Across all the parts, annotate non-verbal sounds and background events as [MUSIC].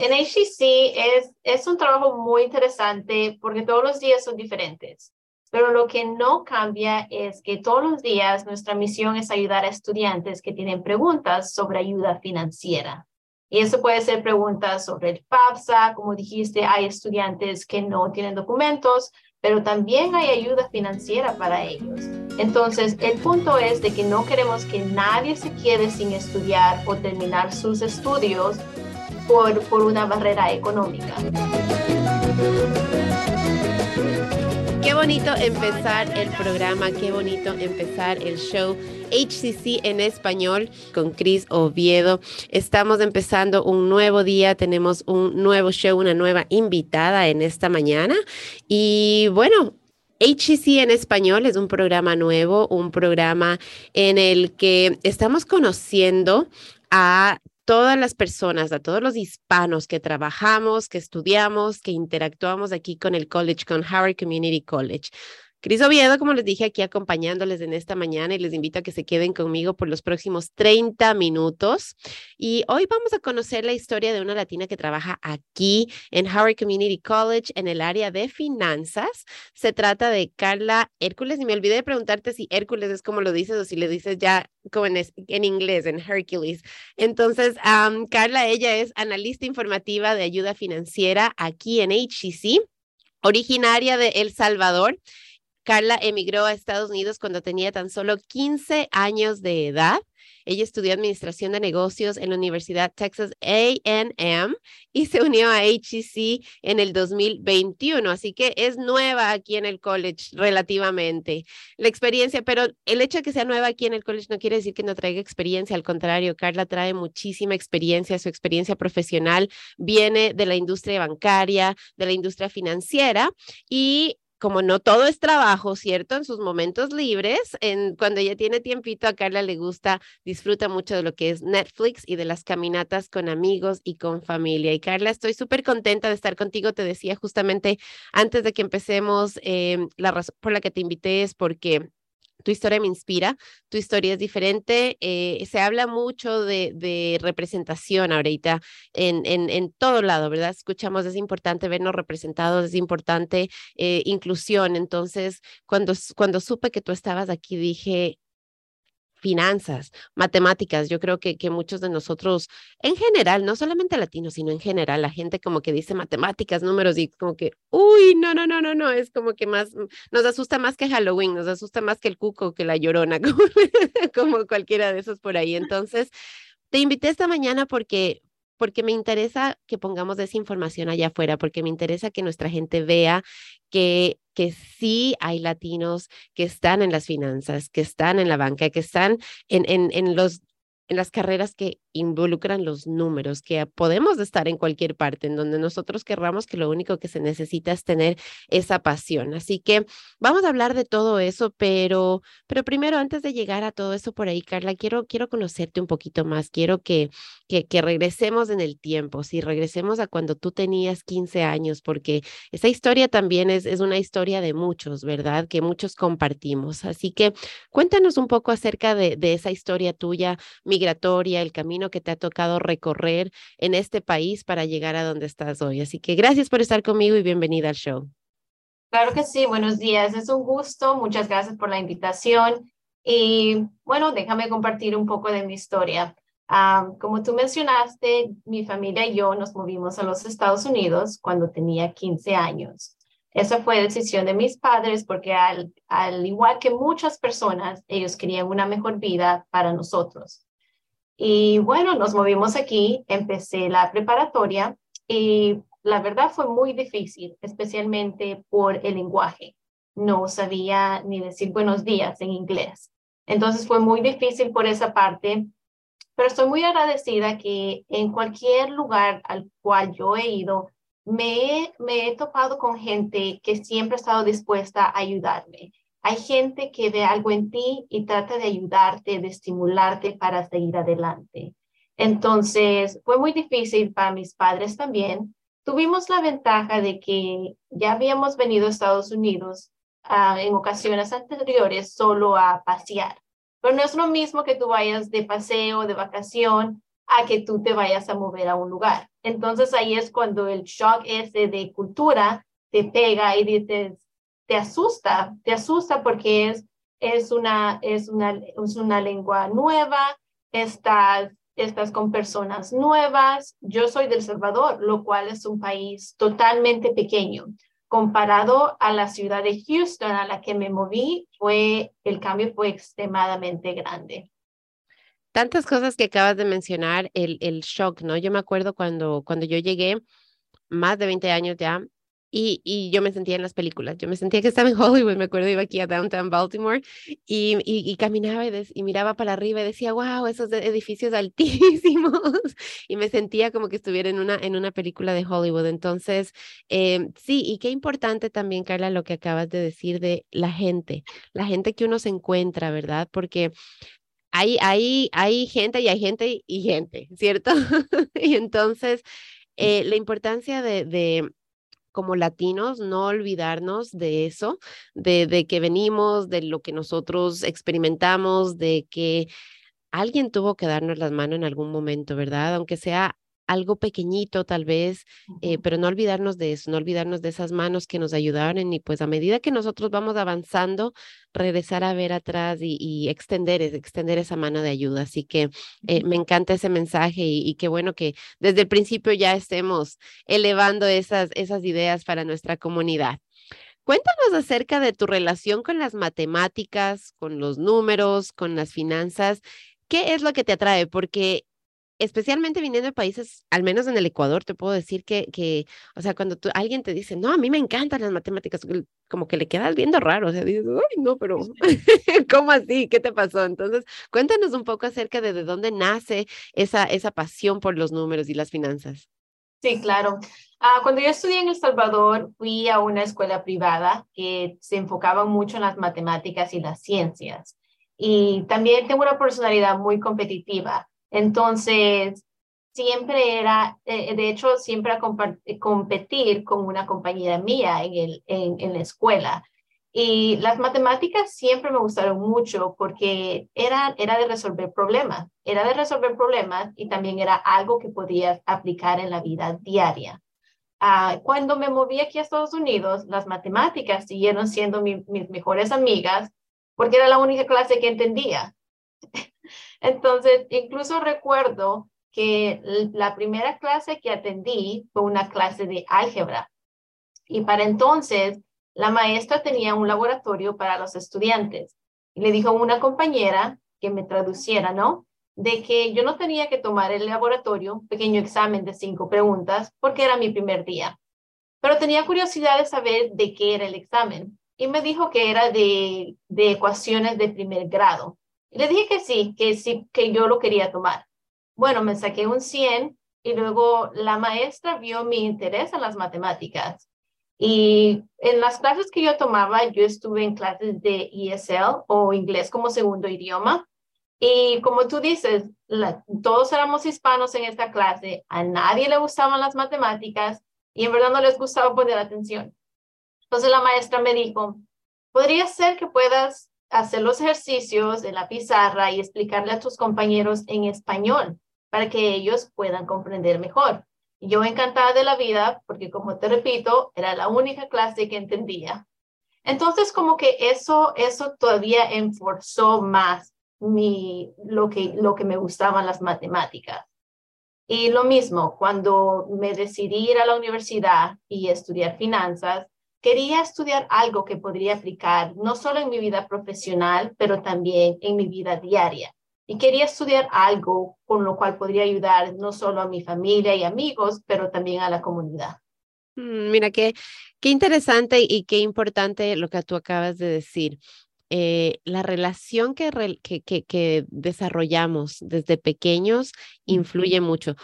En HCC es, es un trabajo muy interesante porque todos los días son diferentes. Pero lo que no cambia es que todos los días nuestra misión es ayudar a estudiantes que tienen preguntas sobre ayuda financiera. Y eso puede ser preguntas sobre el FAFSA, como dijiste, hay estudiantes que no tienen documentos, pero también hay ayuda financiera para ellos. Entonces, el punto es de que no queremos que nadie se quede sin estudiar o terminar sus estudios por, por una barrera económica. Qué bonito empezar el programa, qué bonito empezar el show HCC en español con Cris Oviedo. Estamos empezando un nuevo día, tenemos un nuevo show, una nueva invitada en esta mañana. Y bueno, HCC en español es un programa nuevo, un programa en el que estamos conociendo a todas las personas, a todos los hispanos que trabajamos, que estudiamos, que interactuamos aquí con el college, con Howard Community College. Cris Oviedo, como les dije, aquí acompañándoles en esta mañana y les invito a que se queden conmigo por los próximos 30 minutos. Y hoy vamos a conocer la historia de una latina que trabaja aquí en Howard Community College en el área de finanzas. Se trata de Carla Hércules y me olvidé de preguntarte si Hércules es como lo dices o si le dices ya como en, en inglés, en Hercules. Entonces, Carla, ella es analista informativa de ayuda financiera aquí en HCC originaria de El Salvador Carla emigró a Estados Unidos cuando tenía tan solo 15 años de edad. Ella estudió administración de negocios en la Universidad Texas AM y se unió a HEC en el 2021, así que es nueva aquí en el college relativamente. La experiencia, pero el hecho de que sea nueva aquí en el college no quiere decir que no traiga experiencia, al contrario, Carla trae muchísima experiencia, su experiencia profesional viene de la industria bancaria, de la industria financiera y como no todo es trabajo, ¿cierto? En sus momentos libres, en, cuando ella tiene tiempito, a Carla le gusta, disfruta mucho de lo que es Netflix y de las caminatas con amigos y con familia. Y Carla, estoy súper contenta de estar contigo. Te decía justamente antes de que empecemos, eh, la razón por la que te invité es porque tu historia me inspira, tu historia es diferente. Eh, se habla mucho de, representación ahorita en, todo lado, ¿verdad? Escuchamos, es importante vernos representados, es importante eh, inclusión. Entonces, cuando, cuando supe que tú estabas aquí, dije, finanzas, matemáticas. Yo creo que, que muchos de nosotros, en general, no solamente latinos, sino en general, la gente como que dice matemáticas, números y como que, uy, no, no, no, no, no, es como que más, nos asusta más que Halloween, nos asusta más que el cuco, que la llorona, [LAUGHS] como, como cualquiera de esos por ahí. Entonces, te invité esta mañana porque porque me interesa que pongamos esa información allá afuera, porque me interesa que nuestra gente vea que, que sí hay latinos que están en las finanzas, que están en la banca, que están en, en, en los en las carreras que involucran los números, que podemos estar en cualquier parte en donde nosotros querramos que lo único que se necesita es tener esa pasión. Así que vamos a hablar de todo eso, pero, pero primero, antes de llegar a todo eso por ahí, Carla, quiero, quiero conocerte un poquito más, quiero que, que, regresemos en el tiempo, si regresemos a cuando tú tenías 15 años, porque esa historia también es, es una historia de muchos, ¿verdad? Que muchos compartimos. Así que cuéntanos un poco acerca de, de esa historia tuya, mi migratoria, el camino que te ha tocado recorrer en este país para llegar a donde estás hoy. Así que gracias por estar conmigo y bienvenida al show. Claro que sí, buenos días. Es un gusto. Muchas gracias por la invitación. Y bueno, déjame compartir un poco de mi historia. como tú mencionaste, mi familia y yo nos movimos a los Estados Unidos cuando tenía 15 años. Esa fue decisión de mis padres porque al igual que muchas personas, ellos querían una mejor vida para nosotros. Y bueno, nos movimos aquí, empecé la preparatoria y la verdad fue muy difícil, especialmente por el lenguaje. No sabía ni decir buenos días en inglés. Entonces fue muy difícil por esa parte, pero estoy muy agradecida que en cualquier lugar al cual yo he ido, me, me he topado con gente que siempre ha estado dispuesta a ayudarme hay gente que ve algo en ti y trata de ayudarte, de estimularte para seguir adelante. Entonces, fue muy difícil para mis padres también. Tuvimos la ventaja de que ya habíamos venido a Estados Unidos ah, en ocasiones anteriores solo a pasear. Pero no es lo mismo que tú vayas de paseo, de vacación, a que tú te vayas a mover a un lugar. Entonces ahí es cuando el shock ese de cultura te pega y dices, te asusta, te asusta porque es, es, una, es, una, es una lengua nueva, estás, estás con personas nuevas. Yo soy del Salvador, lo cual es un país totalmente pequeño. Comparado a la ciudad de Houston a la que me moví, fue, el cambio fue extremadamente grande tantas cosas que acabas de mencionar, el, el shock, ¿no? Yo me acuerdo cuando, cuando yo llegué, más de 20 años ya, y, y, yo me sentía en las películas, yo me sentía que estaba en [LAUGHS] Hollywood, me acuerdo, iba aquí a Downtown Baltimore y, y, caminaba y, y, miraba para arriba y decía, wow, esos edificios [LAUGHS] altísimos, y me sentía como que estuviera en una, en una película de Hollywood. Entonces, eh, sí, y qué importante también, Carla, lo que acabas de decir de la gente, la gente que uno se encuentra, ¿verdad? Porque hay, hay, hay gente y hay gente y gente, ¿cierto? [LAUGHS] y entonces, eh, la importancia de, de, como latinos, no olvidarnos de eso, de, de que venimos, de lo que nosotros experimentamos, de que alguien tuvo que darnos las manos en algún momento, ¿verdad? Aunque sea algo pequeñito tal vez, eh, pero no olvidarnos de eso, no olvidarnos de esas manos que nos ayudaron y pues a medida que nosotros vamos avanzando, regresar a ver atrás y, extender, extender esa mano de ayuda. Así que eh, me encanta ese mensaje y, qué bueno que desde el principio ya estemos elevando esas, esas ideas para nuestra comunidad. Cuéntanos acerca de tu relación con las matemáticas, con los números, con las finanzas. ¿Qué es lo que te atrae? Porque especialmente viniendo de países, al menos en el Ecuador, te puedo decir que, que o sea, cuando tú, alguien te dice, no, a mí me encantan las matemáticas, como que le quedas viendo raro, o sea, dices, ay, no, pero, [LAUGHS] ¿cómo así? ¿Qué te pasó? Entonces, cuéntanos un poco acerca de, de dónde nace esa, esa pasión por los números y las finanzas. Sí, claro. Uh, cuando yo estudié en El Salvador, fui a una escuela privada que se enfocaba mucho en las matemáticas y las ciencias. Y también tengo una personalidad muy competitiva. Entonces, siempre era, eh, de hecho, siempre a eh, competir con una compañera mía en, el, en, la escuela. Y las matemáticas siempre me gustaron mucho porque era, era de resolver problemas, era de resolver problemas y también era algo que podías aplicar en la vida diaria. Ah, cuando me moví aquí a Estados Unidos, las matemáticas siguieron siendo mis mejores amigas porque era la única clase que entendía. Entonces, incluso recuerdo que la primera clase que atendí fue una clase de álgebra. Y para entonces, la maestra tenía un laboratorio para los estudiantes. Y le dijo una compañera que me traduciera, ¿no? De que yo no tenía que tomar el laboratorio, pequeño examen de cinco preguntas, porque era mi primer día. Pero tenía curiosidad de saber de qué era el examen. Y me dijo que era de, de ecuaciones de primer grado. Le dije que sí, que sí, que yo lo quería tomar. Bueno, me saqué un 100 y luego la maestra vio mi interés en las matemáticas. Y en las clases que yo tomaba, yo estuve en clases de ESL o inglés como segundo idioma. Y como tú dices, todos éramos hispanos en esta clase, a nadie le gustaban las matemáticas y en verdad no les gustaba poner atención. Entonces la maestra me dijo, podría ser que puedas hacer los ejercicios en la pizarra y explicarle a tus compañeros en español para que ellos puedan comprender mejor. yo encantada de la vida porque, como te repito, era la única clase que entendía. Entonces, como que eso, eso todavía enforzó más mi, lo, que, lo que me gustaban las matemáticas. Y lo mismo, cuando me decidí ir a la universidad y estudiar finanzas, quería estudiar algo que podría aplicar no solo en mi vida profesional, pero también en mi vida diaria. Y quería estudiar algo con lo cual podría ayudar no solo a mi familia y amigos, pero también a la comunidad. Mm, mira, qué, qué interesante y qué importante lo que tú acabas de decir. Eh, la relación que, que, que, que, desarrollamos desde pequeños influye mucho.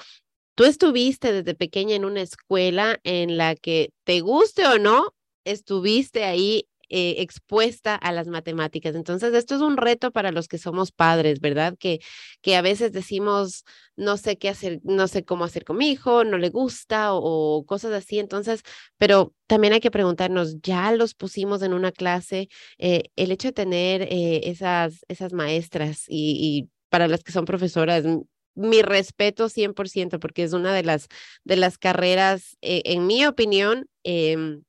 Tú estuviste desde pequeña en una escuela en la que, te guste o no, estuviste ahí eh, expuesta a las matemáticas. Entonces, esto es un reto para los que somos padres, ¿verdad? Que, que a veces decimos, no sé qué hacer, no sé cómo hacer con mi hijo, no le gusta o, cosas así. Entonces, pero también hay que preguntarnos, ya los pusimos en una clase, eh, el hecho de tener eh, esas, esas maestras y, y para las que son profesoras, mi respeto 100% porque es una de las, de las carreras, en mi opinión, eh,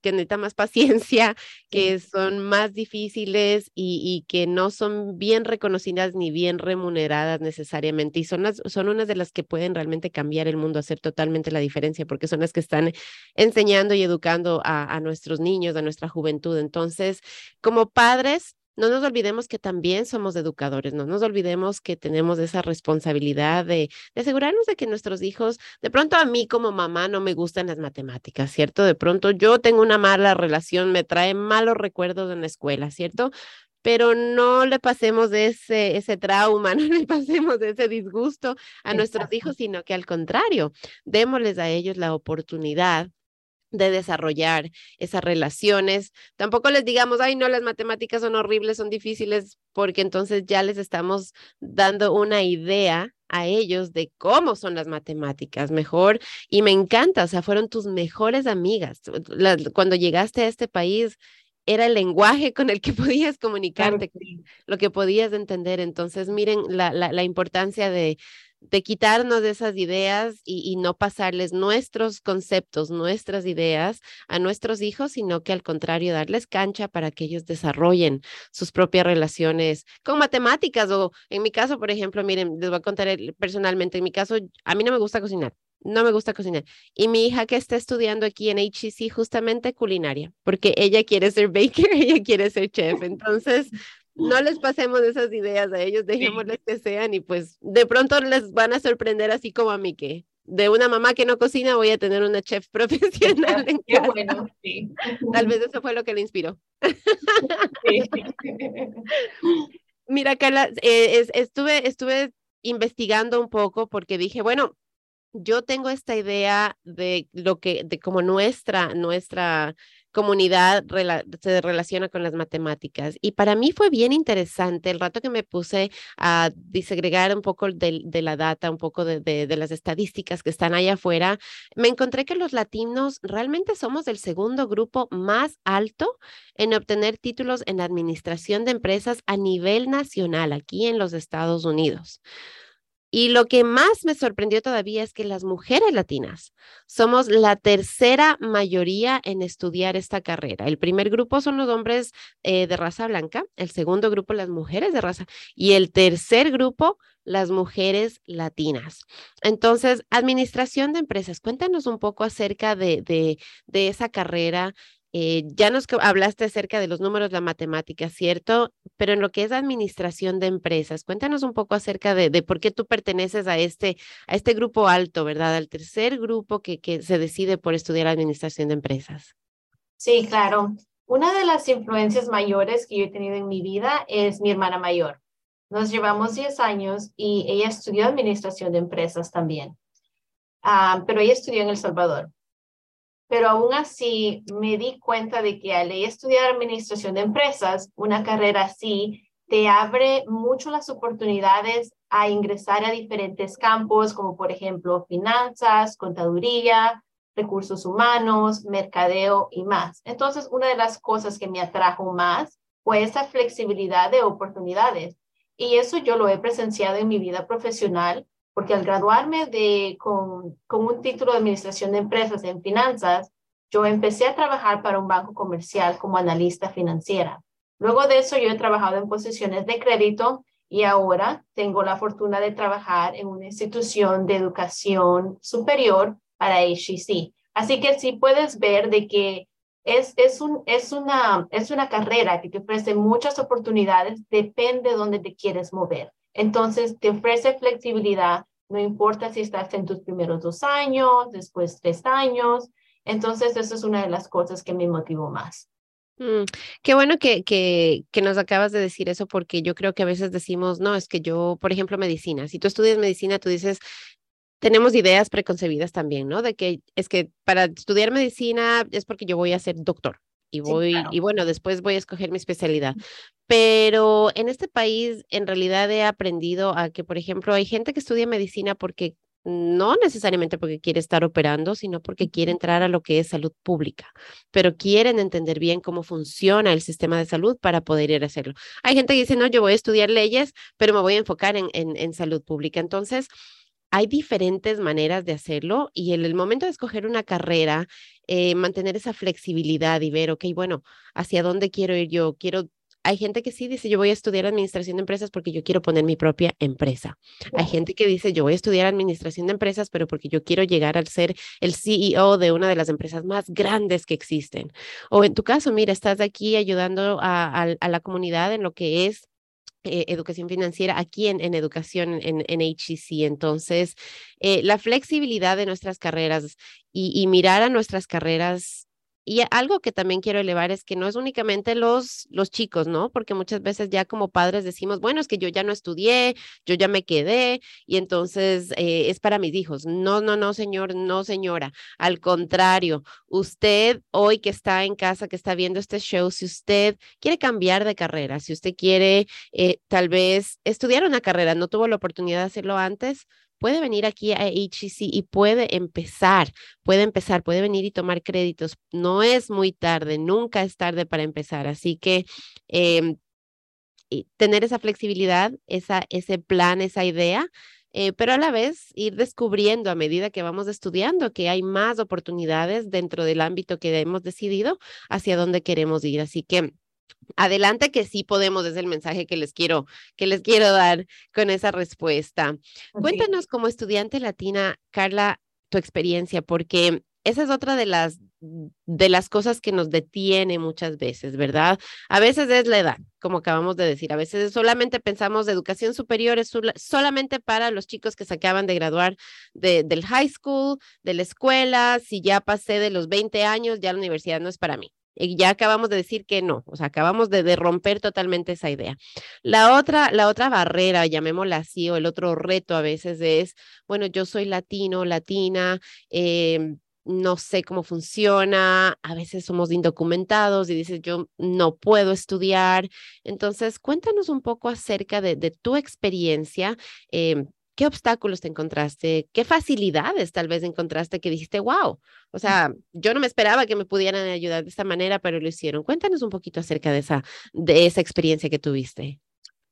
que necesita más paciencia, [LAUGHS] que son más difíciles y, que no son bien reconocidas ni bien remuneradas necesariamente. Y son, las, son unas de las que pueden realmente cambiar el mundo, hacer totalmente la diferencia, porque son las que están enseñando y educando a, a nuestros niños, a nuestra juventud. Entonces, como padres, no nos olvidemos que también somos educadores, no nos olvidemos que tenemos esa responsabilidad de, asegurarnos de que nuestros hijos, de pronto a mí como mamá no me gustan las matemáticas, ¿cierto? De pronto yo tengo una mala relación, me trae malos recuerdos en la escuela, ¿cierto? Pero no le pasemos de ese, ese trauma, [LAUGHS] no le pasemos de ese disgusto a nuestros hijos, sino que al contrario, démosles a ellos la oportunidad de desarrollar esas relaciones. Tampoco les digamos, ay, no, las matemáticas son horribles, son difíciles, porque entonces ya les estamos dando una idea a ellos de cómo son las matemáticas mejor. Y me encanta, o sea, fueron tus mejores amigas. cuando llegaste a este país, era el lenguaje con el que [LAUGHS] podías comunicarte, lo que podías entender. Entonces, miren la, la, la importancia de, de quitarnos de esas ideas y, no pasarles nuestros conceptos, nuestras ideas a nuestros hijos, sino que al contrario, darles cancha para que ellos desarrollen sus propias relaciones con matemáticas o en mi caso, por ejemplo, miren, les voy a contar personalmente, en mi caso, a mí no me gusta cocinar. No me gusta cocinar. Y mi hija que está estudiando aquí en HCC justamente culinaria, porque ella quiere ser baker, [LAUGHS] ella quiere ser chef. Entonces, no les pasemos esas ideas a ellos, dejémosles que sean y pues de pronto les van a sorprender así como a mí que de una mamá que no cocina voy a tener una chef [LAUGHS] profesional en Qué bueno, sí. Tal vez eso fue lo que le inspiró. [LAUGHS] Mira, Carla, eh, estuve, estuve investigando un poco porque dije, bueno, yo tengo esta idea de lo que, de como nuestra, nuestra comunidad se relaciona con las matemáticas. Y para mí fue bien interesante el rato que me puse a disegregar un poco de, la data, un poco de, de, las estadísticas que están allá afuera, me encontré que los latinos realmente somos el segundo grupo más alto en obtener títulos en administración de empresas a nivel nacional aquí en los Estados Unidos. Y lo que más me sorprendió todavía es que las mujeres latinas somos la tercera mayoría en estudiar esta carrera. El primer grupo son los hombres eh, de raza blanca, el segundo grupo las mujeres de raza y el tercer grupo las mujeres latinas. Entonces, administración de empresas, cuéntanos un poco acerca de, de, de esa carrera, eh, ya nos hablaste acerca de los números, la matemática, ¿cierto? Pero en lo que es administración de empresas, cuéntanos un poco acerca de, por qué tú perteneces a este, a este grupo alto, ¿verdad? Al tercer grupo que, que se decide por estudiar administración de empresas. Sí, claro. Una de las influencias mayores que yo he tenido en mi vida es mi hermana mayor. Nos llevamos 10 años y ella estudió administración de empresas también, ah, pero ella estudió en El Salvador pero aún así me di cuenta de que al estudiar administración de empresas, una carrera así te abre mucho las oportunidades a ingresar a diferentes campos, como por ejemplo finanzas, contaduría, recursos humanos, mercadeo y más. Entonces, una de las cosas que me atrajo más fue esa flexibilidad de oportunidades. Y eso yo lo he presenciado en mi vida profesional porque al graduarme de, con, con un título de administración de empresas en finanzas, yo empecé a trabajar para un banco comercial como analista financiera. Luego de eso, yo he trabajado en posiciones de crédito y ahora tengo la fortuna de trabajar en una institución de educación superior para HEC. Así que sí puedes ver de que es, es, un, es, una, es una carrera que te ofrece muchas oportunidades, depende de dónde te quieres mover. Entonces, te ofrece flexibilidad, no importa si estás en tus primeros dos años, después tres años. Entonces, eso es una de las cosas que me motivó más. Mm, qué bueno que, que, que, nos acabas de decir eso porque yo creo que a veces decimos, no, es que yo, por ejemplo, medicina, si tú estudias medicina, tú dices, tenemos ideas preconcebidas también, ¿no? De que es que para estudiar medicina es porque yo voy a ser doctor y voy, y bueno, después voy a escoger mi especialidad. Pero en este país, en realidad he aprendido a que, por ejemplo, hay gente que estudia medicina porque no necesariamente porque quiere estar operando, sino porque quiere entrar a lo que es salud pública, pero quieren entender bien cómo funciona el sistema de salud para poder ir a hacerlo. Hay gente que dice, no, yo voy a estudiar leyes, pero me voy a enfocar en, en, salud pública. Entonces, hay diferentes maneras de hacerlo y en el momento de escoger una carrera, eh, mantener esa flexibilidad y ver, ok, bueno, ¿hacia dónde quiero ir yo? Quiero hay gente que sí dice, yo voy a estudiar administración de empresas porque yo quiero poner mi propia empresa. Hay gente que dice, yo voy a estudiar administración de empresas, pero porque yo quiero llegar al ser el CEO de una de las empresas más grandes que existen. O en tu caso, mira, estás aquí ayudando a, la comunidad en lo que es eh, educación financiera aquí en, educación en, en HCC. Entonces, eh, la flexibilidad de nuestras carreras y, mirar a nuestras carreras y algo que también quiero elevar es que no es únicamente los, los chicos, ¿no? Porque muchas veces ya como padres decimos, bueno, es que yo ya no estudié, yo ya me quedé y entonces eh, es para mis hijos. No, no, no, señor, no, señora. Al contrario, usted hoy que está en casa, que está viendo este show, si usted quiere cambiar de carrera, si usted quiere eh, tal vez estudiar una carrera, no tuvo la oportunidad de hacerlo antes, puede venir aquí a HCC y puede empezar, puede empezar, puede venir y tomar créditos. No es muy tarde, nunca es tarde para empezar. Así que em, tener esa flexibilidad, esa, ese plan, esa idea. Eh, pero a la vez ir descubriendo a medida que vamos estudiando que hay más oportunidades dentro del ámbito que hemos decidido hacia dónde queremos ir. Así que Adelante que sí podemos, es el mensaje que les quiero, que les quiero dar con esa respuesta. Cuéntanos como estudiante latina, Carla, tu experiencia, porque esa es otra de las de las cosas que nos detiene muchas veces, ¿verdad? A veces es la edad, como acabamos de decir, a veces solamente pensamos de educación superior es solamente para los chicos que se acaban de graduar de, del high school, de la escuela, si ya pasé de los 20 años, ya la universidad no es para mí. Ya acabamos de decir que no, o sea, acabamos de, romper totalmente esa idea. La otra, la otra barrera, llamémosla así, o el otro reto a veces es, bueno, yo soy latino, latina, em, no sé cómo funciona, a veces somos indocumentados y dices, yo no puedo estudiar. Entonces, cuéntanos un poco acerca de, tu experiencia. Em, ¿Qué obstáculos te encontraste? ¿Qué facilidades tal vez encontraste que dijiste, wow? O sea, yo no me esperaba que me pudieran ayudar de esta manera, pero lo hicieron. Cuéntanos un poquito acerca de esa, de esa experiencia que tuviste.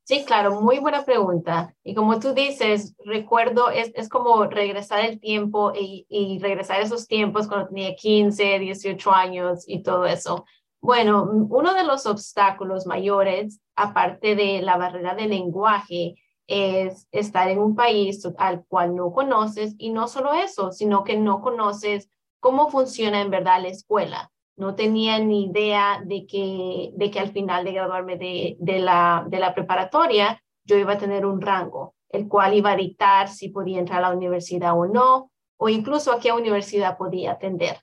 Sí, claro, muy buena pregunta. Y como tú dices, recuerdo, es, es como regresar el tiempo y, y regresar esos tiempos cuando tenía 15, 18 años y todo eso. Bueno, uno de los obstáculos mayores, aparte de la barrera del lenguaje, es estar en un país al cual no conoces y no solo eso, sino que no conoces cómo funciona en verdad la escuela. No tenía ni idea de que, de que al final de graduarme de, de, la, de la preparatoria yo iba a tener un rango, el cual iba a dictar si podía entrar a la universidad o no, o incluso a qué universidad podía atender.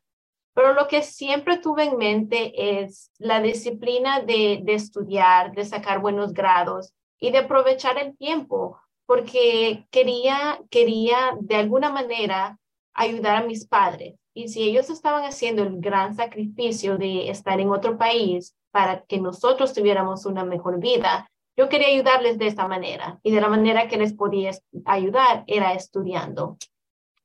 Pero lo que siempre tuve en mente es la disciplina de, de estudiar, de sacar buenos grados, y de aprovechar el tiempo, porque quería, quería de alguna manera ayudar a mis padres. Y si ellos estaban haciendo el gran sacrificio de estar en otro país para que nosotros tuviéramos una mejor vida, yo quería ayudarles de esta manera. Y de la manera que les podía ayudar era estudiando.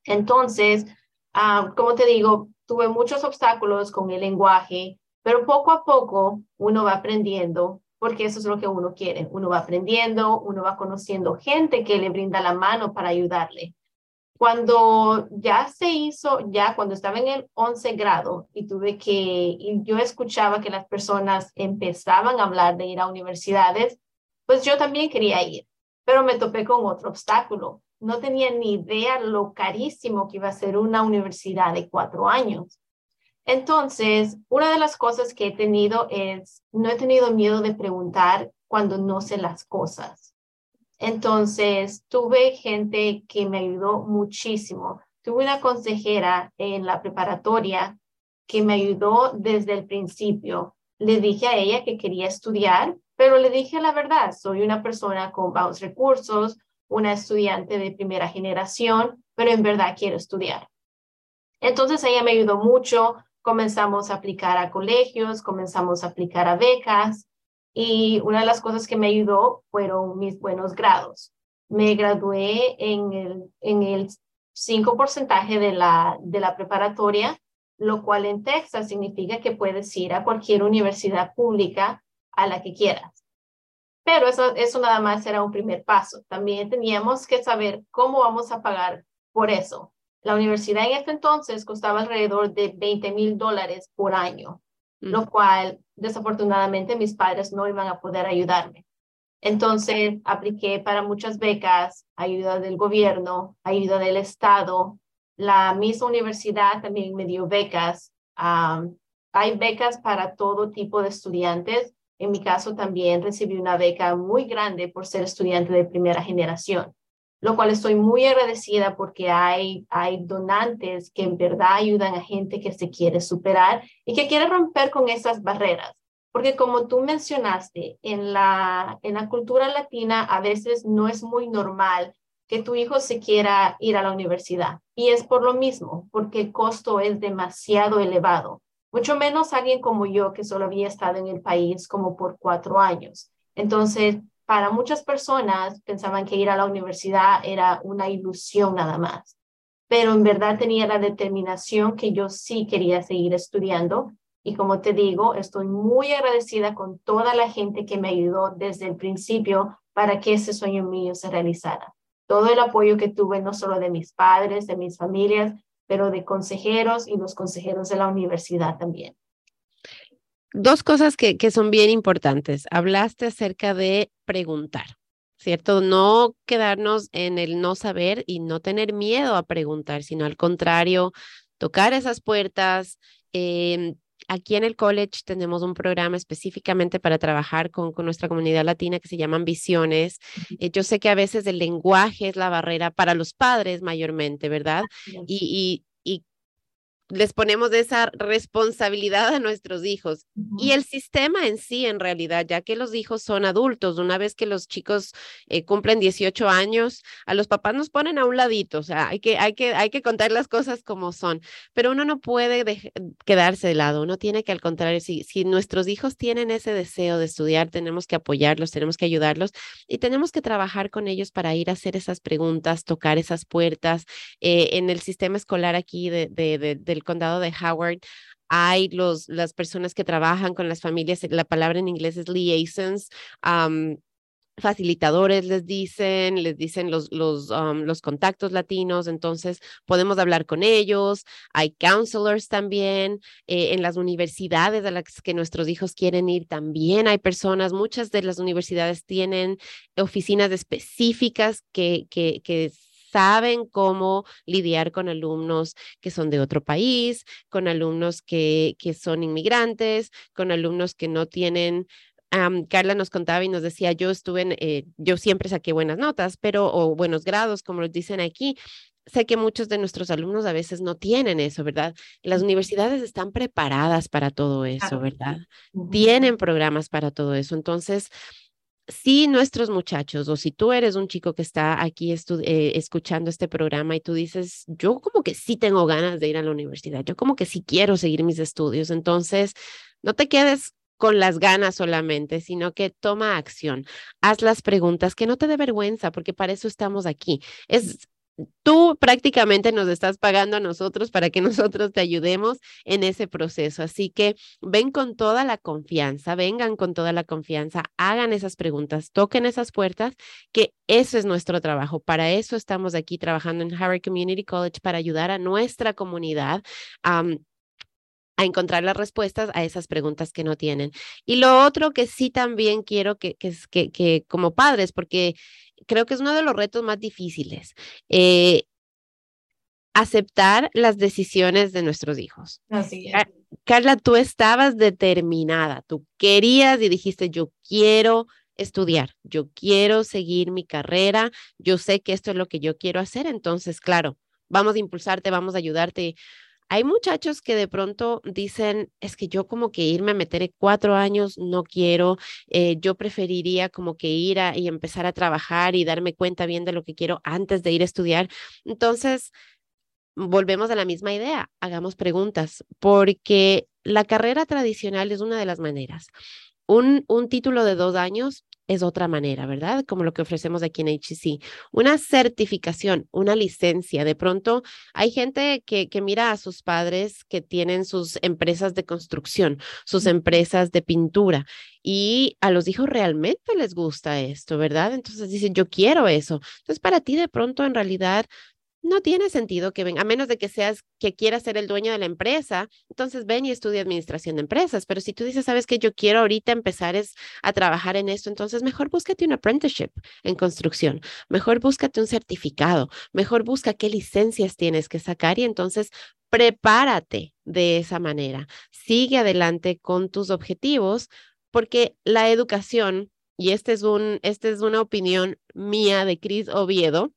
Entonces, ah, como te digo, tuve muchos obstáculos con el lenguaje, pero poco a poco uno va aprendiendo porque eso es lo que uno quiere. Uno va aprendiendo, uno va conociendo gente que le brinda la mano para ayudarle. Cuando ya se hizo, ya cuando estaba en el 11 grado y tuve que, y yo escuchaba que las personas empezaban a hablar de ir a universidades, pues yo también quería ir, pero me topé con otro obstáculo. No tenía ni idea lo carísimo que iba a ser una universidad de cuatro años. Entonces, una de las cosas que he tenido es, no he tenido miedo de preguntar cuando no sé las cosas. Entonces, tuve gente que me ayudó muchísimo. Tuve una consejera en la preparatoria que me ayudó desde el principio. Le dije a ella que quería estudiar, pero le dije la verdad, soy una persona con bajos recursos, una estudiante de primera generación, pero en verdad quiero estudiar. Entonces ella me ayudó mucho, comenzamos a aplicar a colegios, comenzamos a aplicar a becas y una de las cosas que me ayudó fueron mis buenos grados. Me gradué en el, en el 5% de la, de la preparatoria, lo cual en Texas significa que puedes ir a cualquier universidad pública a la que quieras. Pero eso, eso nada más era un primer paso. También teníamos que saber cómo vamos a pagar por eso. La universidad en este entonces costaba alrededor de 20 mil dólares por año, lo cual desafortunadamente mis padres no iban a poder ayudarme. Entonces apliqué para muchas becas, ayuda del gobierno, ayuda del Estado. La misma universidad también me dio becas. hay becas para todo tipo de estudiantes. En mi caso también recibí una beca muy grande por ser estudiante de primera generación, lo cual estoy muy agradecida porque hay, hay donantes que en verdad ayudan a gente que se quiere superar y que quiere romper con esas barreras. Porque como tú mencionaste, en la, en la cultura latina a veces no es muy normal que tu hijo se quiera ir a la universidad. Y es por lo mismo, porque el costo es demasiado elevado. Mucho menos alguien como yo que solo había estado en el país como por cuatro años. Entonces, para muchas personas pensaban que ir a la universidad era una ilusión nada más. Pero en verdad tenía la determinación que yo sí quería seguir estudiando y como te digo, estoy muy agradecida con toda la gente que me ayudó desde el principio para que ese sueño mío se realizara. Todo el apoyo que tuve, no solo de mis padres, de mis familias, pero de consejeros y los consejeros de la universidad también. Dos cosas que, que son bien importantes. Hablaste acerca de preguntar, ¿cierto? No quedarnos en el no saber y no tener miedo a preguntar, sino al contrario, tocar esas puertas, eh, Aquí en el college tenemos un programa específicamente para trabajar con, con nuestra comunidad latina que se llaman Visiones. Eh, yo sé que a veces el lenguaje es la barrera para los padres mayormente, ¿verdad? Y, les ponemos esa responsabilidad a nuestros hijos y el sistema en sí, en realidad, ya que los hijos son adultos, una vez que los chicos eh, cumplen 18 años, a los papás nos ponen a un ladito, o sea, hay que, hay que, hay que contar las cosas como son, pero uno no puede quedarse de lado, uno tiene que al contrario, si, si nuestros hijos tienen ese deseo de estudiar, tenemos que apoyarlos, tenemos que ayudarlos y tenemos que trabajar con ellos para ir a hacer esas preguntas, tocar esas puertas. Eh, en el sistema escolar aquí de, de, de el condado de Howard hay los, las personas que trabajan con las familias, la palabra en inglés es liaisons, facilitadores les dicen, les dicen los, los, los contactos latinos, entonces podemos hablar con ellos, hay counselors también, eh, en las universidades a las que nuestros hijos quieren ir también hay personas, muchas de las universidades tienen oficinas específicas que, que, que saben cómo lidiar con alumnos que son de otro país, con alumnos que, que son inmigrantes, con alumnos que no tienen Carla nos contaba y nos decía, yo estuve en, eh, yo siempre saqué buenas notas, pero, o buenos grados, como los dicen aquí. Sé que muchos de nuestros alumnos a veces no tienen eso, ¿verdad? Las universidades están preparadas para todo eso, ¿verdad? Tienen programas para todo eso. Entonces, si nuestros muchachos o si tú eres un chico que está aquí eh, escuchando este programa y tú dices, yo como que sí tengo ganas de ir a la universidad, yo como que sí quiero seguir mis estudios, entonces no te quedes con las ganas solamente, sino que toma acción, haz las preguntas, que no te dé vergüenza, porque para eso estamos aquí. Es tú prácticamente nos estás pagando a nosotros para que [LAUGHS] nosotros te ayudemos en ese proceso. Así que ven con toda la confianza, vengan con toda la confianza, hagan esas preguntas, toquen esas puertas, que eso es nuestro trabajo. Para eso estamos aquí trabajando en Harvard Community College, para ayudar a nuestra comunidad. a encontrar las respuestas a esas preguntas que no tienen. Y lo otro que sí también quiero que, que, que, que como padres, porque creo que es uno de los retos más difíciles. Eh, aceptar las decisiones de nuestros hijos. Así Carla, tú estabas determinada, tú querías y dijiste, yo quiero estudiar, yo quiero seguir mi carrera, yo sé que esto es lo que yo quiero hacer, entonces, claro, vamos a impulsarte, vamos a ayudarte. Hay muchachos que de pronto dicen, es que yo como que irme a meter cuatro años no quiero, eh, yo preferiría como que ir a, y empezar a trabajar y darme cuenta bien de lo que quiero antes de ir a estudiar. Entonces, volvemos a la misma idea, hagamos preguntas, porque la carrera tradicional es una de las maneras. Un, un título de dos años es otra manera, ¿verdad? Como lo que ofrecemos aquí en HCC. Una certificación, una licencia. De pronto hay gente que, que mira a sus padres que tienen sus empresas de construcción, sus empresas de pintura y a los hijos realmente les gusta esto, ¿verdad? Entonces dicen, yo quiero eso. Entonces para ti de pronto en realidad no tiene sentido que venga, a menos de que seas que quieras ser el dueño de la empresa, entonces ven y estudia administración de empresas, pero si tú dices, sabes que yo quiero ahorita empezar es a trabajar en esto, entonces mejor búscate un apprenticeship en construcción, mejor búscate un certificado, mejor busca qué licencias tienes que sacar y entonces prepárate de esa manera. Sigue adelante con tus objetivos porque la educación y este es un esta es una opinión mía de Cris Oviedo,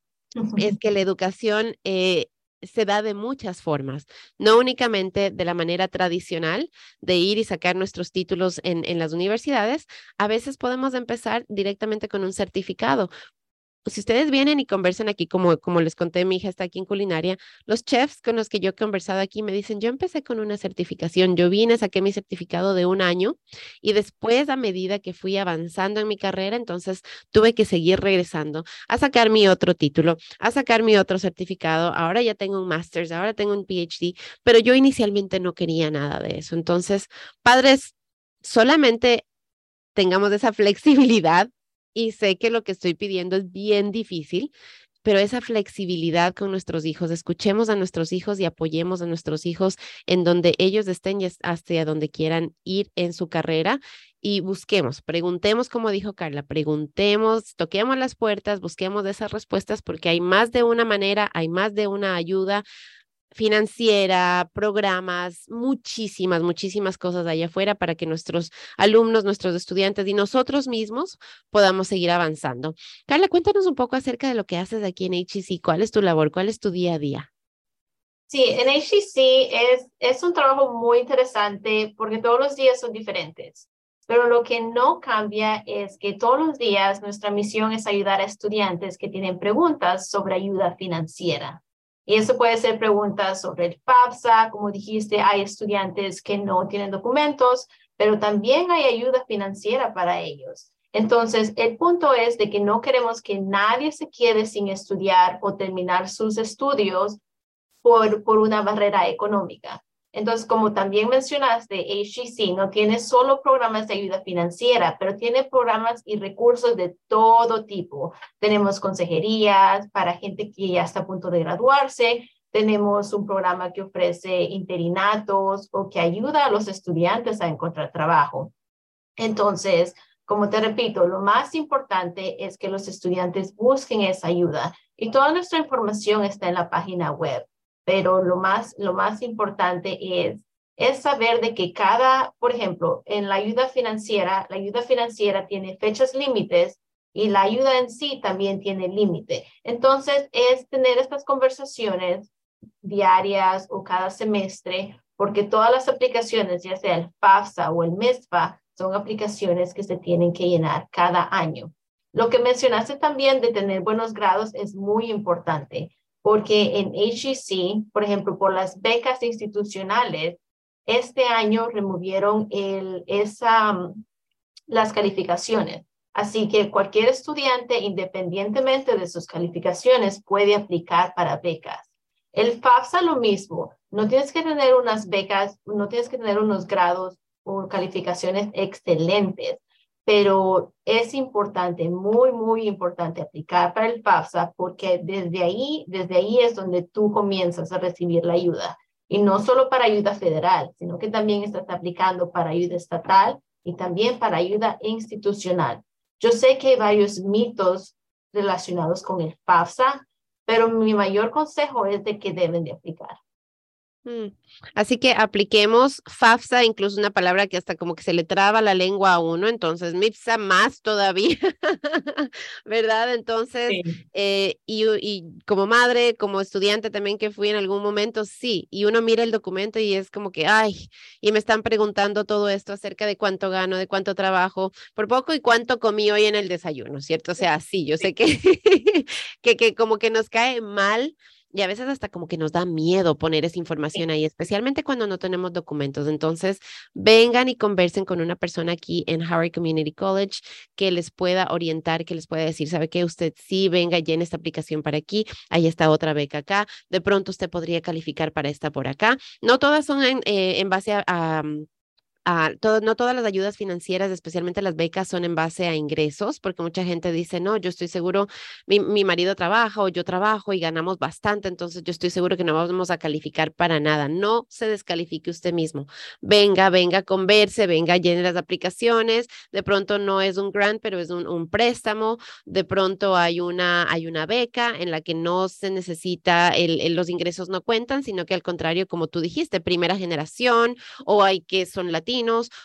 es que la educación eh, se da de muchas formas, no únicamente de la manera tradicional de ir y sacar nuestros títulos en, en las universidades, a veces podemos empezar directamente con un certificado si ustedes vienen y conversan aquí, como, como les conté, mi hija está aquí en culinaria, los chefs con los que yo he conversado aquí me dicen, yo empecé con una certificación, yo vine, saqué mi certificado de un año y después a medida que fui avanzando en mi carrera, entonces tuve que seguir regresando a sacar mi otro título, a sacar mi otro certificado, ahora ya tengo un master's, ahora tengo un PhD, pero yo inicialmente no quería nada de eso. Entonces, padres, solamente tengamos esa [LAUGHS] flexibilidad y sé que lo que estoy pidiendo es bien difícil, pero esa flexibilidad con nuestros hijos, escuchemos a nuestros hijos y apoyemos a nuestros hijos en donde ellos estén y hacia donde quieran ir en su carrera y busquemos, preguntemos, como dijo Carla, preguntemos, toquemos las puertas, busquemos esas respuestas porque hay más de una manera, hay más de una ayuda, financiera, programas, muchísimas, muchísimas cosas allá afuera para que nuestros alumnos, nuestros estudiantes y nosotros mismos podamos seguir avanzando. Carla, cuéntanos un poco acerca de lo que haces aquí en HEC. ¿Cuál es tu labor? ¿Cuál es tu día a día? Sí, en HEC es, es un trabajo muy interesante porque todos los días son diferentes. Pero lo que no cambia es que todos los días nuestra misión es ayudar a estudiantes que tienen preguntas sobre ayuda financiera. Y eso puede ser preguntas sobre el FAFSA, como dijiste, hay estudiantes que no tienen documentos, pero también hay ayuda financiera para ellos. Entonces, el punto es de que no queremos que nadie se quede sin estudiar o terminar sus estudios por, por una barrera económica. Entonces, como también mencionaste, HGC no tiene solo programas de ayuda financiera, pero tiene programas y recursos de todo tipo. Tenemos consejerías para gente que ya está a punto de graduarse. Tenemos un programa que ofrece interinatos o que ayuda a los estudiantes a encontrar trabajo. Entonces, como te repito, lo más importante es que los estudiantes busquen esa ayuda y toda nuestra información está en la página web pero lo más, lo más importante es, es saber de que cada, por ejemplo, en la ayuda financiera, la ayuda financiera tiene fechas límites y la ayuda en sí también tiene límite. Entonces, es tener estas conversaciones diarias o cada semestre, porque todas las aplicaciones, ya sea el FAFSA o el MESFA, son aplicaciones que se tienen que llenar cada año. Lo que mencionaste también de tener buenos grados es muy importante porque en HEC, por ejemplo, por las becas institucionales, este año removieron el, esa, mm, las calificaciones. Así que cualquier estudiante, independientemente de sus calificaciones, puede aplicar para becas. El FAFSA lo mismo. No tienes que tener unas becas, no tienes que tener unos grados o calificaciones excelentes pero es importante, muy, muy importante aplicar para el FAFSA porque desde ahí, desde ahí es donde tú comienzas a recibir la ayuda. Y no solo para ayuda federal, sino que también estás aplicando para ayuda estatal y también para ayuda institucional. Yo sé que hay varios mitos relacionados con el FAFSA, pero mi mayor consejo es de que deben de aplicar. Mm. Así que apliquemos FAFSA, incluso una palabra que hasta como que se le traba la lengua a uno, entonces MIPSA más todavía, [LAUGHS] ¿verdad? Entonces, eh, y, y, como madre, como estudiante también que fui en algún momento, sí, y uno mira el documento y es como que, ay, y me están preguntando todo esto acerca de cuánto gano, de cuánto trabajo por poco y cuánto comí hoy en el desayuno, ¿cierto? O sea, sí, yo sé que, [LAUGHS] que, que como que nos cae mal y a veces hasta como que nos da miedo poner esa información ahí, especialmente cuando no tenemos documentos. Entonces, vengan y conversen con una persona aquí en Howard Community College que les pueda orientar, que les pueda decir, ¿sabe qué? Usted sí, venga, llene esta aplicación para aquí, ahí está otra beca acá, de pronto usted podría calificar para esta por acá. No todas son en, eh, en base a no todas las ayudas financieras, especialmente las becas, son en base a ingresos, porque mucha gente dice, no, yo estoy seguro, mi, mi, marido trabaja o yo trabajo y ganamos bastante, entonces yo estoy seguro que no vamos a calificar para nada. No se descalifique usted mismo. Venga, venga, converse, venga, llene las aplicaciones. De pronto no es un grant, pero es un, un préstamo. De pronto hay una, hay una beca en la que no se necesita, el, los ingresos no cuentan, sino que al contrario, como tú dijiste, primera generación o hay que son latinos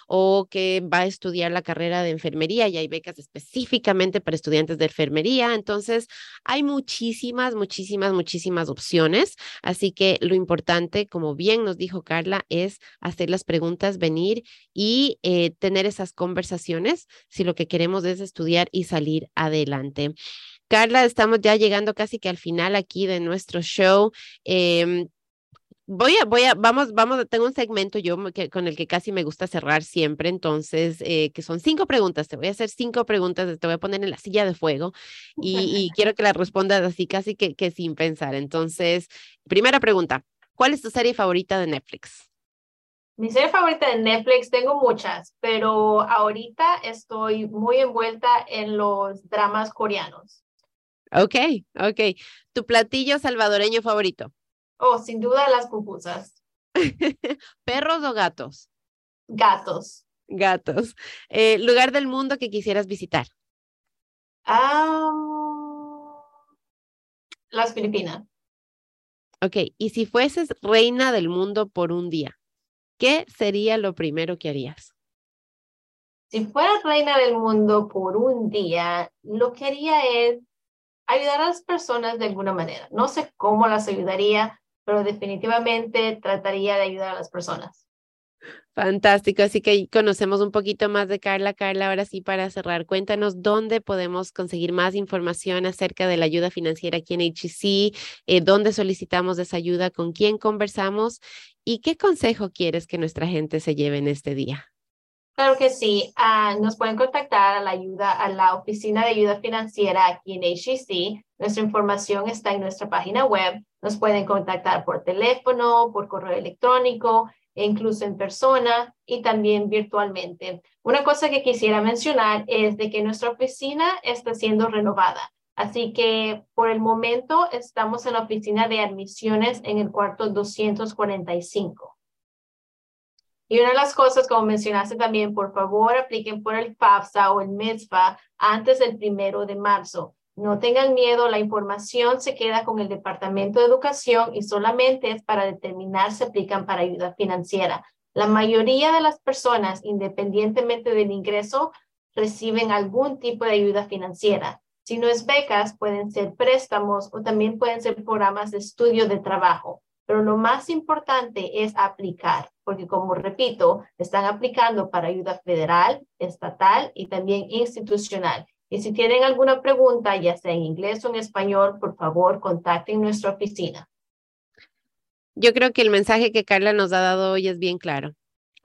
o que va a estudiar la carrera de enfermería y hay becas específicamente para estudiantes de enfermería. Entonces, hay muchísimas, muchísimas, muchísimas opciones. Así que lo importante, como bien nos dijo Carla, es hacer las preguntas, venir y eh, tener esas conversaciones si lo que queremos es estudiar y salir adelante. Carla, estamos ya llegando casi que al final aquí de nuestro show. Eh, Voy a, voy a, vamos, vamos, tengo un segmento yo que, con el que casi me gusta cerrar siempre, entonces, eh, que son cinco preguntas, te voy a hacer cinco preguntas, te voy a poner en la silla de fuego y, quiero que las respondas así casi que, que sin pensar. Entonces, primera pregunta, ¿cuál es tu serie favorita de Netflix? Mi serie favorita de Netflix, tengo muchas, pero ahorita estoy muy envuelta en los dramas coreanos. Ok, ok. ¿Tu platillo salvadoreño favorito? Oh, sin duda las pupusas. [LAUGHS] ¿Perros o gatos? Gatos. Gatos. Eh, ¿Lugar del mundo que quisieras visitar? las Filipinas. Ok, y si fueses reina del mundo por un día, ¿qué sería lo primero que harías? Si fueras reina del mundo por un día, lo que haría es ayudar a las personas de alguna manera. No sé cómo las ayudaría, pero definitivamente trataría de ayudar a las personas. Fantástico, así que conocemos un poquito más de Carla. Carla, ahora sí, para cerrar, cuéntanos dónde podemos conseguir más información acerca de la ayuda financiera aquí en HEC, eh, dónde solicitamos esa ayuda, con quién conversamos y qué consejo quieres que nuestra gente se lleve en este día. Claro que sí. Ah, nos pueden contactar a la ayuda, a la oficina de ayuda financiera aquí en HEC. Nuestra información está en nuestra página web. Nos pueden contactar por teléfono, por correo electrónico, e incluso en persona y también virtualmente. Una cosa que quisiera mencionar es de que nuestra oficina está siendo renovada. Así que por el momento estamos en la oficina de admisiones en el cuarto 245. Y una de las cosas, como mencionaste también, por favor, apliquen por el FAFSA o el MESFA antes del primero de marzo. No tengan miedo, la información se queda con el Departamento de Educación y solamente es para determinar si aplican para ayuda financiera. La mayoría de las personas, independientemente del ingreso, reciben algún tipo de ayuda financiera. Si no es becas, pueden ser préstamos o también pueden ser programas de estudio de trabajo. Pero lo más importante es aplicar, porque como repito, están aplicando para ayuda federal, estatal y también institucional. Y si tienen alguna pregunta, ya sea en inglés o en español, por favor, contacten nuestra oficina. Yo creo que el mensaje que Carla nos ha dado hoy es bien claro.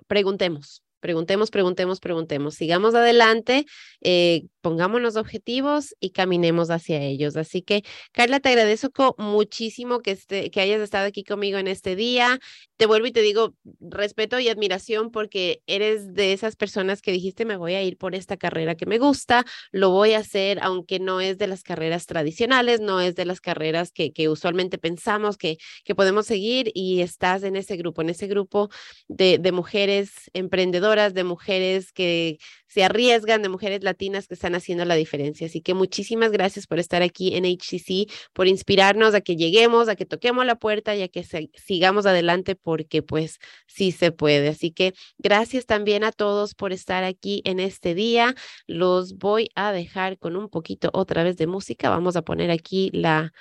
Preguntemos, preguntemos, preguntemos, preguntemos. Sigamos adelante eh, pongámonos objetivos y caminemos hacia ellos. Así que, Carla, te agradezco muchísimo que, este, que hayas estado aquí conmigo en este día. Te vuelvo y te digo respeto y admiración porque eres de esas personas que dijiste, me voy a ir por esta carrera que me gusta, lo voy a hacer, aunque no es de las carreras tradicionales, no es de las carreras que, que usualmente pensamos que, que podemos seguir y estás en ese grupo, en ese grupo de, de mujeres emprendedoras, de mujeres que se arriesgan, de mujeres latinas que están haciendo la diferencia. Así que muchísimas gracias por estar aquí en HCC, por inspirarnos a que lleguemos, a que toquemos la puerta y a que sigamos adelante porque pues sí se puede. Así que gracias también a todos por estar aquí en este día. Los voy a dejar con un poquito otra vez de música. Vamos a poner aquí la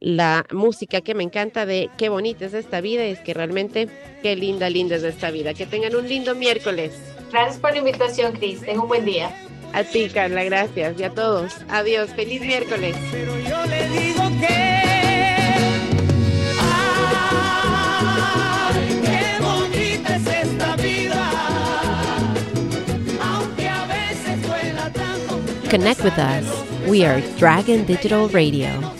la música que me encanta de qué bonita es esta vida y es que realmente qué linda, linda es esta vida. Que tengan un lindo miércoles. Gracias por la invitación, Cris. Tengo un buen día. A ti, Carla, gracias. Y a todos. Adiós. Feliz miércoles. Pero yo le digo que... Bonita es esta vida! Aunque a veces. Connect with us. We are Dragon Digital Radio.